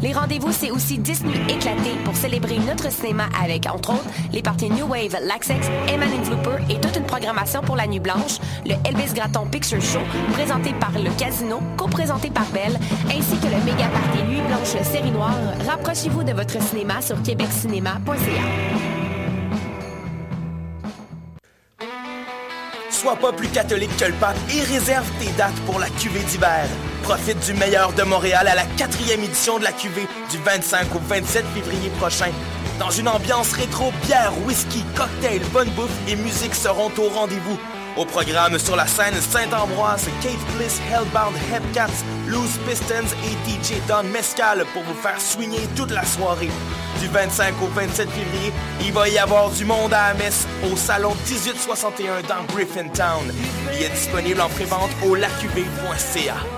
Les rendez-vous, c'est aussi 10 nuits éclatées pour célébrer notre cinéma avec, entre autres, les parties New Wave, Laxex, Eman Flooper et toute une programmation pour la Nuit Blanche, le Elvis Gratton Picture Show, présenté par le Casino, co-présenté par Belle, ainsi que le méga party Nuit Blanche Série Noire. Rapprochez-vous de votre cinéma sur québeccinéma.ca. Sois pas plus catholique que le pape et réserve tes dates pour la cuvée d'hiver. Profite du meilleur de Montréal à la quatrième édition de la cuvée du 25 au 27 février prochain. Dans une ambiance rétro, bière, whisky, cocktail, bonne bouffe et musique seront au rendez-vous. Au programme sur la scène Saint-Ambroise, Kate Bliss, Hellbound, Hepcats, Loose Pistons et DJ Don Mescal pour vous faire swinger toute la soirée. Du 25 au 27 février, il va y avoir du monde à messe au salon 1861 dans Griffintown. Il est disponible en prévente au lacuv.ca.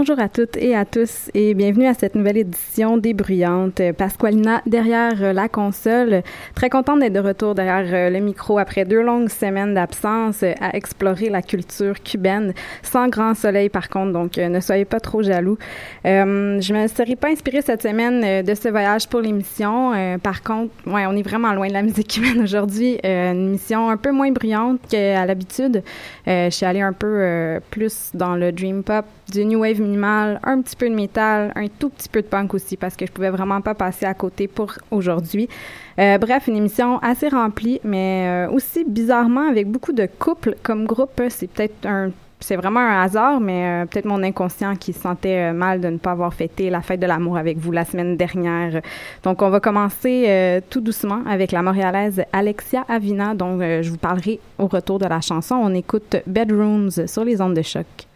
Bonjour à toutes et à tous et bienvenue à cette nouvelle édition des Bruyantes. Pasqualina derrière la console. Très contente d'être de retour derrière le micro après deux longues semaines d'absence à explorer la culture cubaine. Sans grand soleil par contre, donc ne soyez pas trop jaloux. Euh, je me serais pas inspirée cette semaine de ce voyage pour l'émission. Euh, par contre, ouais, on est vraiment loin de la musique cubaine aujourd'hui. Euh, une émission un peu moins bruyante qu'à l'habitude. je suis allée un peu plus dans le dream pop, du new wave minimal, un petit peu de métal, un tout petit peu de punk aussi parce que je pouvais vraiment pas passer à côté pour aujourd'hui. Euh, bref, une émission assez remplie, mais euh, aussi bizarrement avec beaucoup de couples comme groupe. C'est peut-être un c'est vraiment un hasard, mais euh, peut-être mon inconscient qui se sentait mal de ne pas avoir fêté la fête de l'amour avec vous la semaine dernière. Donc, on va commencer tout doucement avec la montréalaise Alexia Avina, dont je vous parlerai au retour de la chanson. On écoute Bedrooms sur les ondes de choc.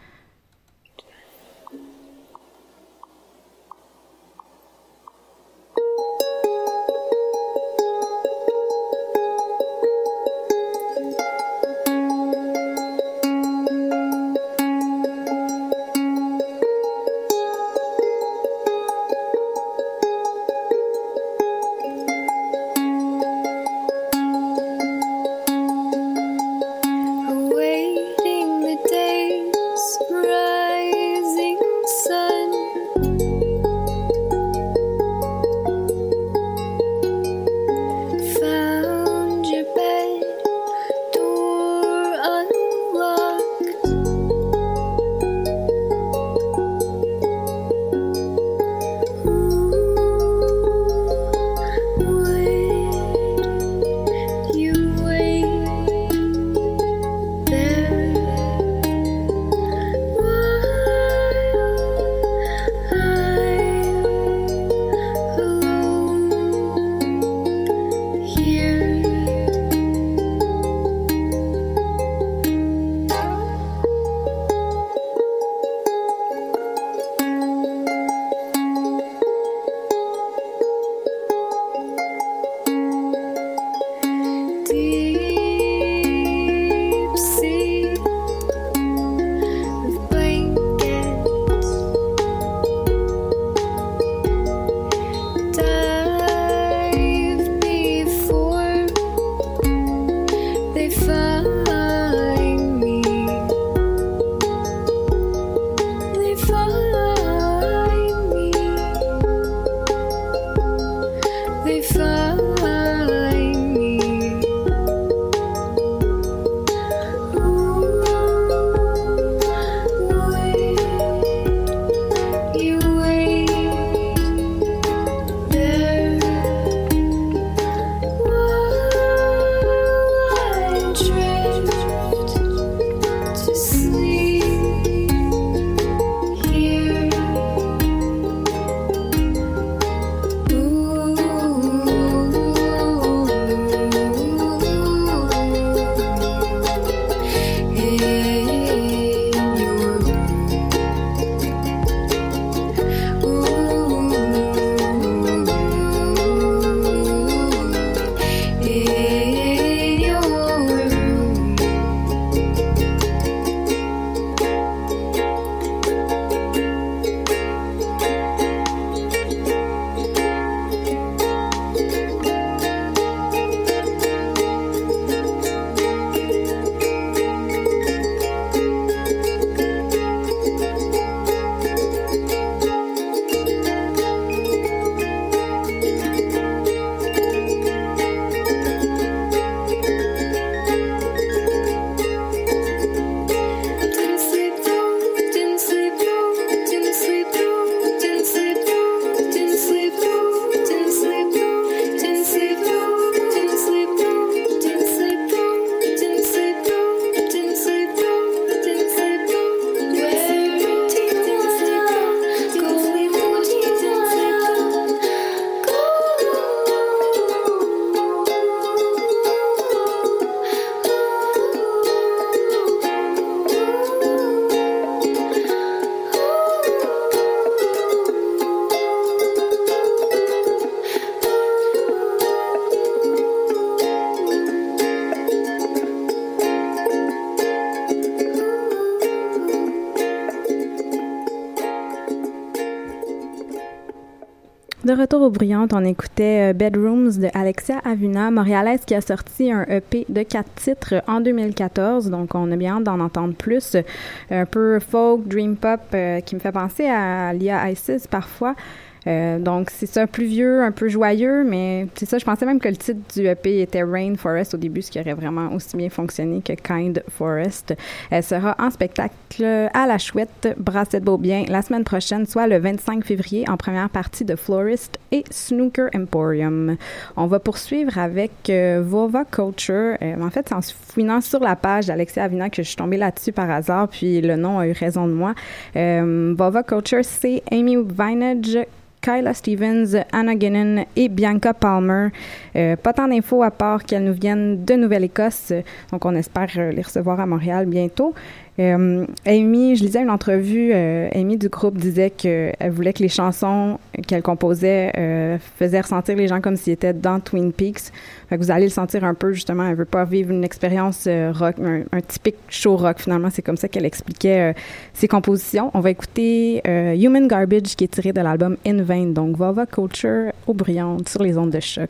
De retour aux Brillantes, on écoutait euh, Bedrooms de Alexia Avuna, montréalaise qui a sorti un EP de quatre titres en 2014. Donc, on a bien hâte d'en entendre plus. Un peu folk, dream pop, euh, qui me fait penser à Lia Isis parfois. Euh, donc, c'est ça, plus vieux, un peu joyeux, mais c'est ça, je pensais même que le titre du EP était Rain Forest au début, ce qui aurait vraiment aussi bien fonctionné que Kind Forest. Elle sera en spectacle à la Chouette, Brasset Beaubien, la semaine prochaine, soit le 25 février, en première partie de Florist et Snooker Emporium. On va poursuivre avec euh, Vova Culture. Euh, en fait, c'est en fouinant sur la page d'Alexia Avina que je suis tombée là-dessus par hasard, puis le nom a eu raison de moi. Vova Culture, c'est Amy Vinage, Kyla Stevens, Anna Ginnon et Bianca Palmer. Euh, pas tant d'infos à part qu'elles nous viennent de Nouvelle-Écosse, donc on espère euh, les recevoir à Montréal bientôt. Euh, Amy, je lisais une entrevue, euh, Amy du groupe disait qu'elle voulait que les chansons qu'elle composait euh, faisaient ressentir les gens comme s'ils étaient dans Twin Peaks. Vous allez le sentir un peu, justement, elle veut pas vivre une expérience euh, rock, un, typique show rock, finalement. C'est comme ça qu'elle expliquait ses compositions. On va écouter Human Garbage, qui est tiré de l'album In Vain, donc Vova Culture au brillante sur les ondes de choc.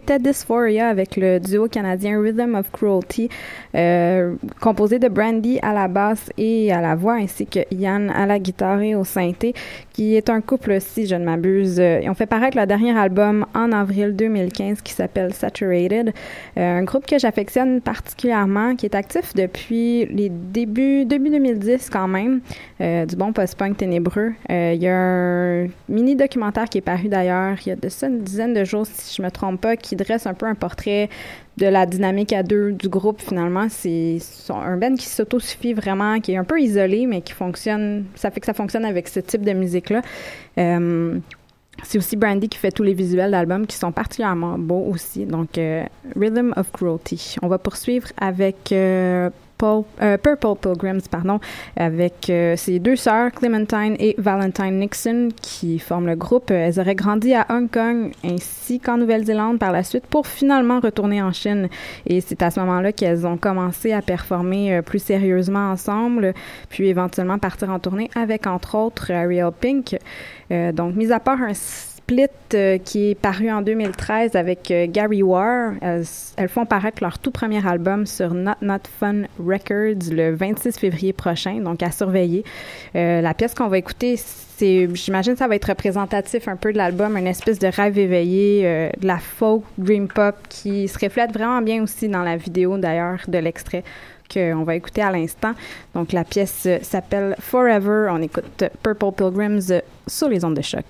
C'était Dysphoria avec le duo canadien Rhythm of Cruelty, composé de Brandy à la basse et à la voix, ainsi que Yann à la guitare et au synthé, qui est un couple, si je ne m'abuse. Ils ont fait paraître leur dernier album en avril 2015 qui s'appelle Saturated, euh, un groupe que j'affectionne particulièrement, qui est actif depuis les débuts, début 2010 quand même, euh, du bon post-punk ténébreux. Il y a un mini documentaire qui est paru d'ailleurs il y a de ça une dizaine de jours, si je me trompe pas, qui dresse un peu un portrait de la dynamique à deux du groupe finalement. C'est un band qui s'autosuffit vraiment, qui est un peu isolé, mais qui fonctionne, ça fait que ça fonctionne avec ce type de musique-là. Euh, c'est aussi Brandy qui fait tous les visuels d'albums qui sont particulièrement beaux aussi. Donc, euh, Rhythm of Cruelty. On va poursuivre avec euh, euh, Purple Pilgrims, pardon, avec euh, ses deux sœurs, Clementine et Valentine Nixon, qui forment le groupe. Elles auraient grandi à Hong Kong ainsi qu'en Nouvelle-Zélande par la suite pour finalement retourner en Chine. Et c'est à ce moment-là qu'elles ont commencé à performer euh, plus sérieusement ensemble, puis éventuellement partir en tournée avec, entre autres, Ariel Pink. donc, mis à part un euh, qui est paru en 2013 avec euh, Gary War. Elles, font paraître leur tout premier album sur Not Not Fun Records le 26 février prochain, donc à surveiller. Euh, la pièce qu'on va écouter, c'est, j'imagine, ça va être représentatif un peu de l'album, une espèce de rêve éveillé, de la folk dream pop qui se reflète vraiment bien aussi dans la vidéo d'ailleurs de l'extrait qu'on va écouter à l'instant. Donc la pièce s'appelle Forever. On écoute Purple Pilgrims sur les ondes de choc.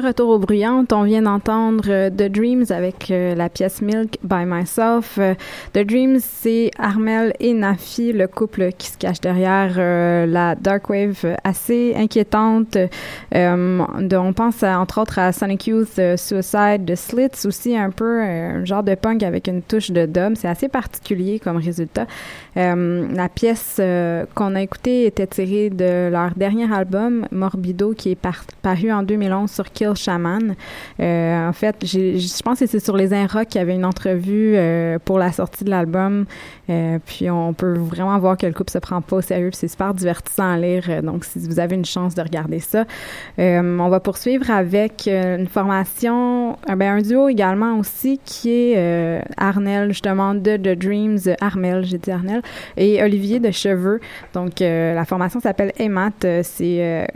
Retour aux bruyantes, on vient d'entendre euh, The Dreams avec euh, la pièce Milk by Myself. Euh, The Dreams, c'est Armel et Nafi, le couple qui se cache derrière la dark wave assez inquiétante. De, on pense entre autres à Sonic Youth, Suicide, The Slits aussi un peu un genre de punk avec une touche de dub. C'est assez particulier comme résultat. La pièce qu'on a écoutée était tirée de leur dernier album Morbido qui est paru en 2011 sur Kill Shaman. Euh, en fait, je pense que c'est sur les Inrocks qu'il y avait une entrevue euh, pour la sortie de l'album. Euh, puis on peut vraiment voir que le couple se prend pas au sérieux. C'est super divertissant à lire. Donc, si vous avez une chance de regarder ça, on va poursuivre avec une formation, ben, un duo également aussi qui est Arnel justement de The Dreams, Armel, j'ai dit Arnel, et Olivier de Cheveux. Donc, la formation s'appelle Emat. C'est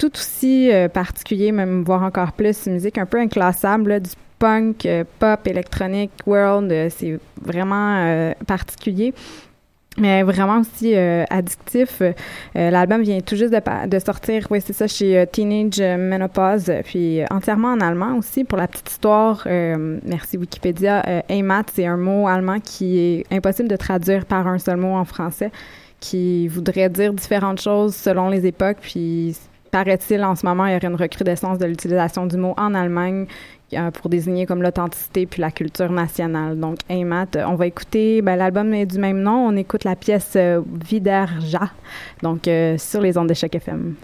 tout aussi euh, particulier, même voire encore plus, musique un peu inclassable, du punk, euh, pop, électronique, world, euh, c'est vraiment particulier mais vraiment aussi addictif. L'album vient tout juste de, de sortir, oui, c'est ça, chez Teenage Menopause, puis entièrement en allemand aussi. Pour la petite histoire, merci Wikipédia, Heimat, c'est un mot allemand qui est impossible de traduire par un seul mot en français, qui voudrait dire différentes choses selon les époques, puis paraît-il, en ce moment, il y aurait une recrudescence de l'utilisation du mot en Allemagne euh, pour désigner comme l'authenticité puis la culture nationale. Donc, Heimat, on va écouter, ben, l'album est du même nom, on écoute la pièce euh, Viderja, donc euh, sur les ondes de chaque FM.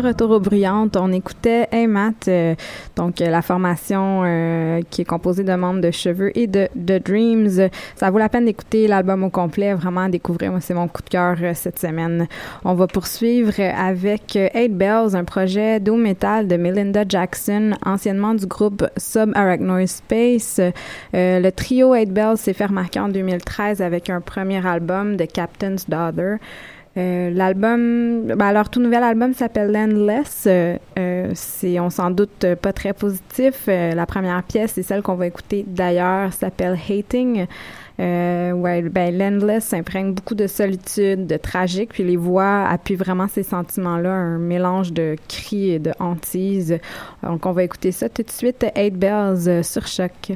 De retour aux bruyantes. On écoutait Hey Matt, euh, donc euh, la formation euh, qui est composée de membres de Cheveux et de, de Dreams. Ça vaut la peine d'écouter l'album au complet, vraiment découvrir. Moi, c'est mon coup de cœur cette semaine. On va poursuivre avec Eight Bells, un projet doom metal de Melinda Jackson, anciennement du groupe Subarachnoid Space. le trio Eight Bells s'est fait remarquer en 2013 avec un premier album, The Captain's Daughter. Euh, l'album, ben, leur tout nouvel album s'appelle Landless. Euh, euh, c'est, on s'en doute, pas très positif. la première pièce, c'est celle qu'on va écouter d'ailleurs, s'appelle Hating. ouais, ben, Landless imprègne beaucoup de solitude, de tragique, puis les voix appuient vraiment ces sentiments-là, un mélange de cris et de hantises. Donc, on va écouter ça tout de suite. Eight Bells sur choc.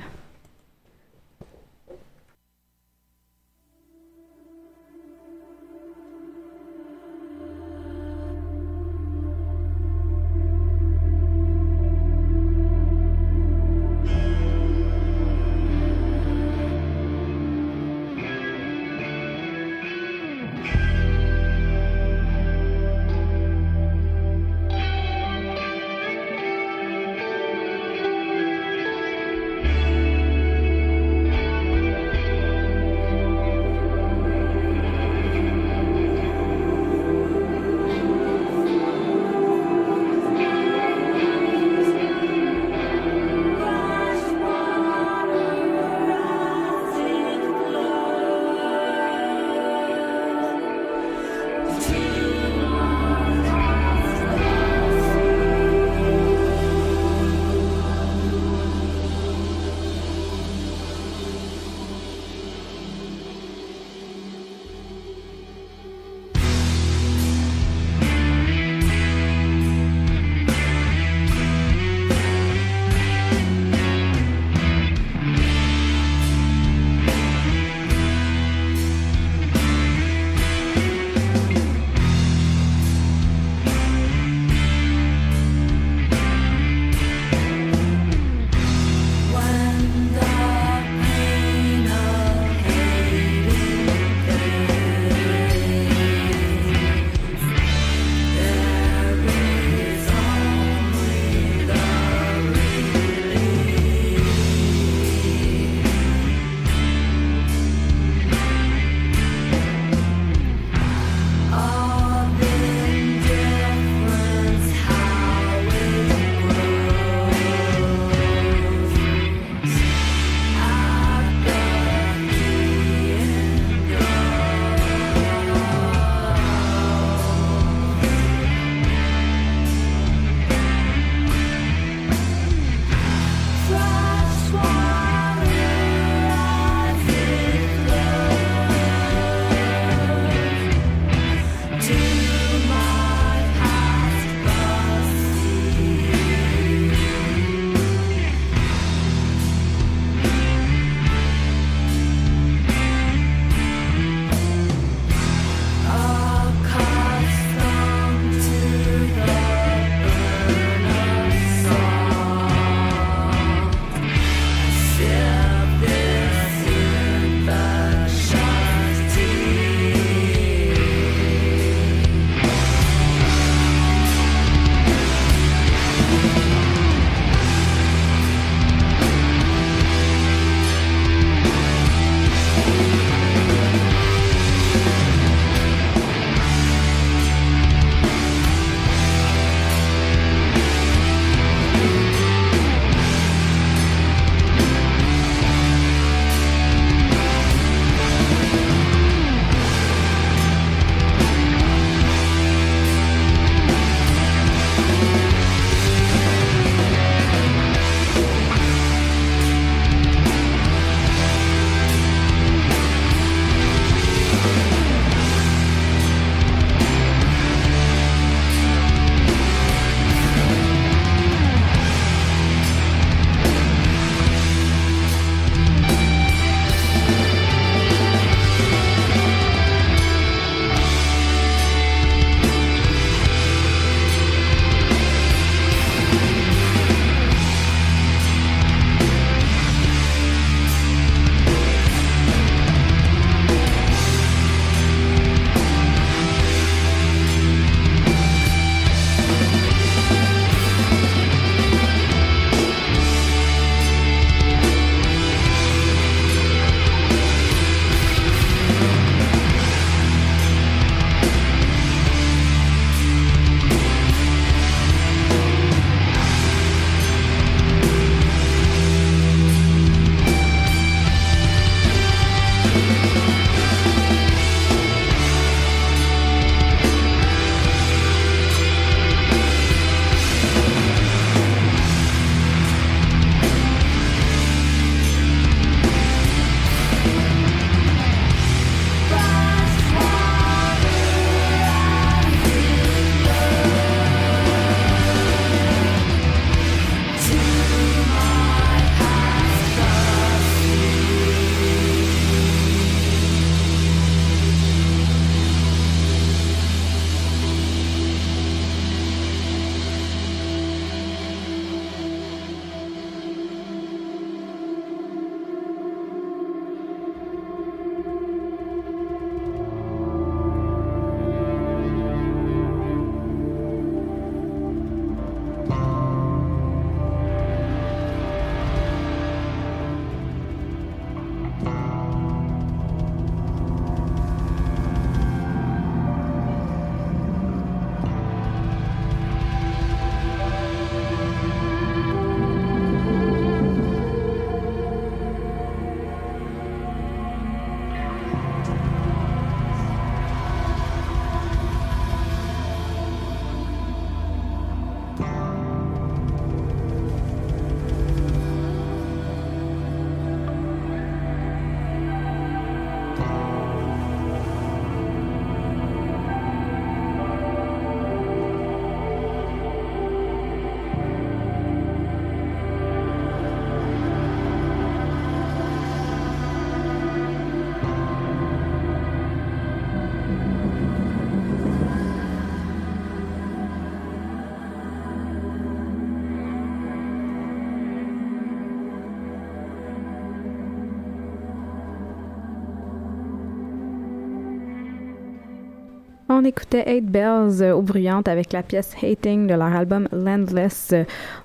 On écoutait Eight Bells euh, au bruyante avec la pièce Hating de leur album Landless.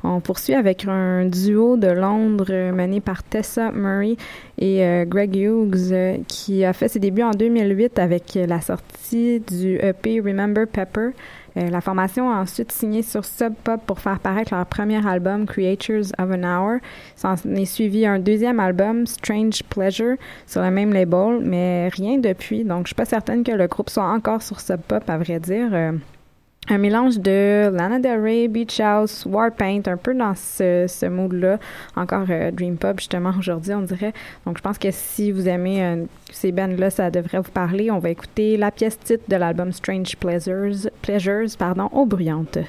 On poursuit avec un duo de Londres euh, mené par Tessa Murray et euh, Greg Hughes qui a fait ses débuts en 2008 avec la sortie du EP Remember Pepper. Euh, la formation a ensuite signé sur Sub Pop pour faire paraître leur premier album Creatures of an Hour. S'en est suivi un deuxième album Strange Pleasure sur le même label, mais rien depuis. Donc je suis pas certaine que le groupe soit encore sur Sub Pop à vrai dire. Euh, un mélange de Lana Del Rey, Beach House, Warpaint, un peu dans ce, ce mood-là. Encore euh, Dream Pop, justement, aujourd'hui, on dirait. Donc, je pense que si vous aimez euh, ces bands-là, ça devrait vous parler. On va écouter la pièce titre de l'album Strange Pleasures, Pleasures pardon, aux bruyantes.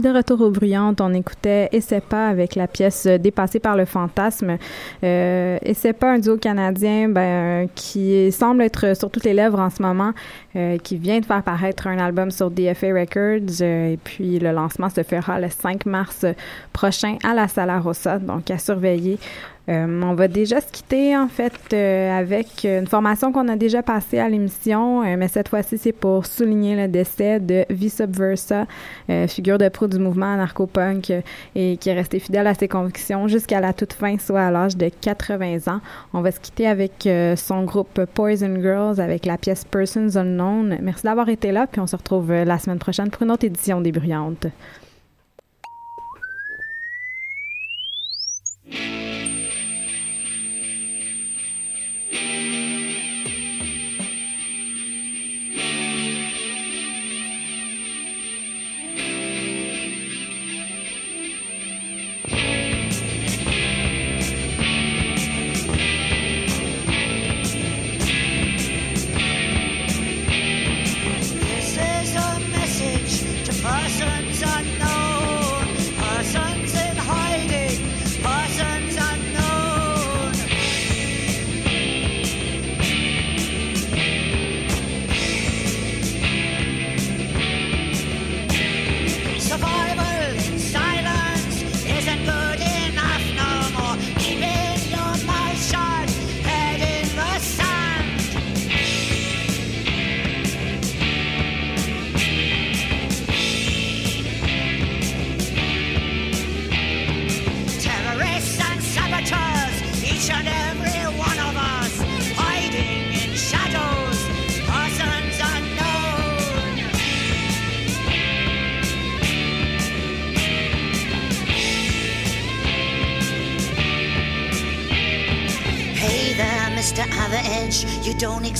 De retour aux bruyantes, on écoutait pas avec la pièce Dépassée par le fantasme. Euh, un duo canadien ben, qui semble être sur toutes les lèvres en ce moment, euh, qui vient de faire paraître un album sur DFA Records euh, et puis le lancement se fera le 5 mars prochain à la Sala Rossa, donc à surveiller. Euh, on va déjà se quitter en fait euh, avec une formation qu'on a déjà passée à l'émission, euh, mais cette fois-ci c'est pour souligner le décès de V Subversa, figure de pro du mouvement anarcho-punk et qui est resté fidèle à ses convictions jusqu'à la toute fin, soit à l'âge de 80 ans. On va se quitter avec son groupe Poison Girls avec la pièce Persons Unknown. Merci d'avoir été là, puis on se retrouve la semaine prochaine pour une autre édition des Bruyantes.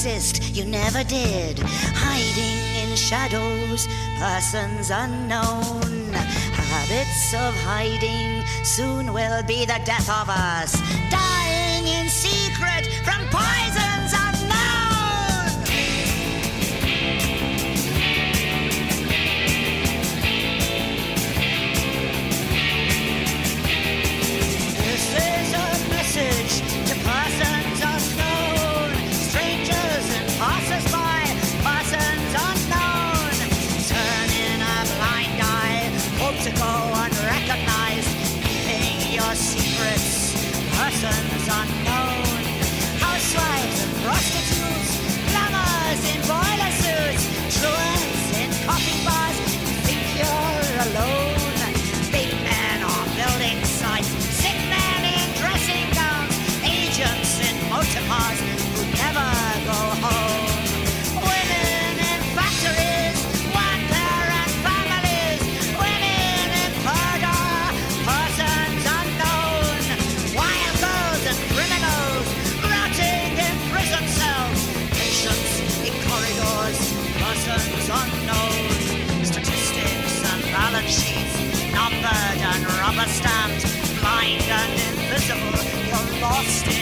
Exist, you never did. Hiding in shadows, persons unknown. Habits of hiding soon will be the death of us. And rubber blind and invisible. You're lost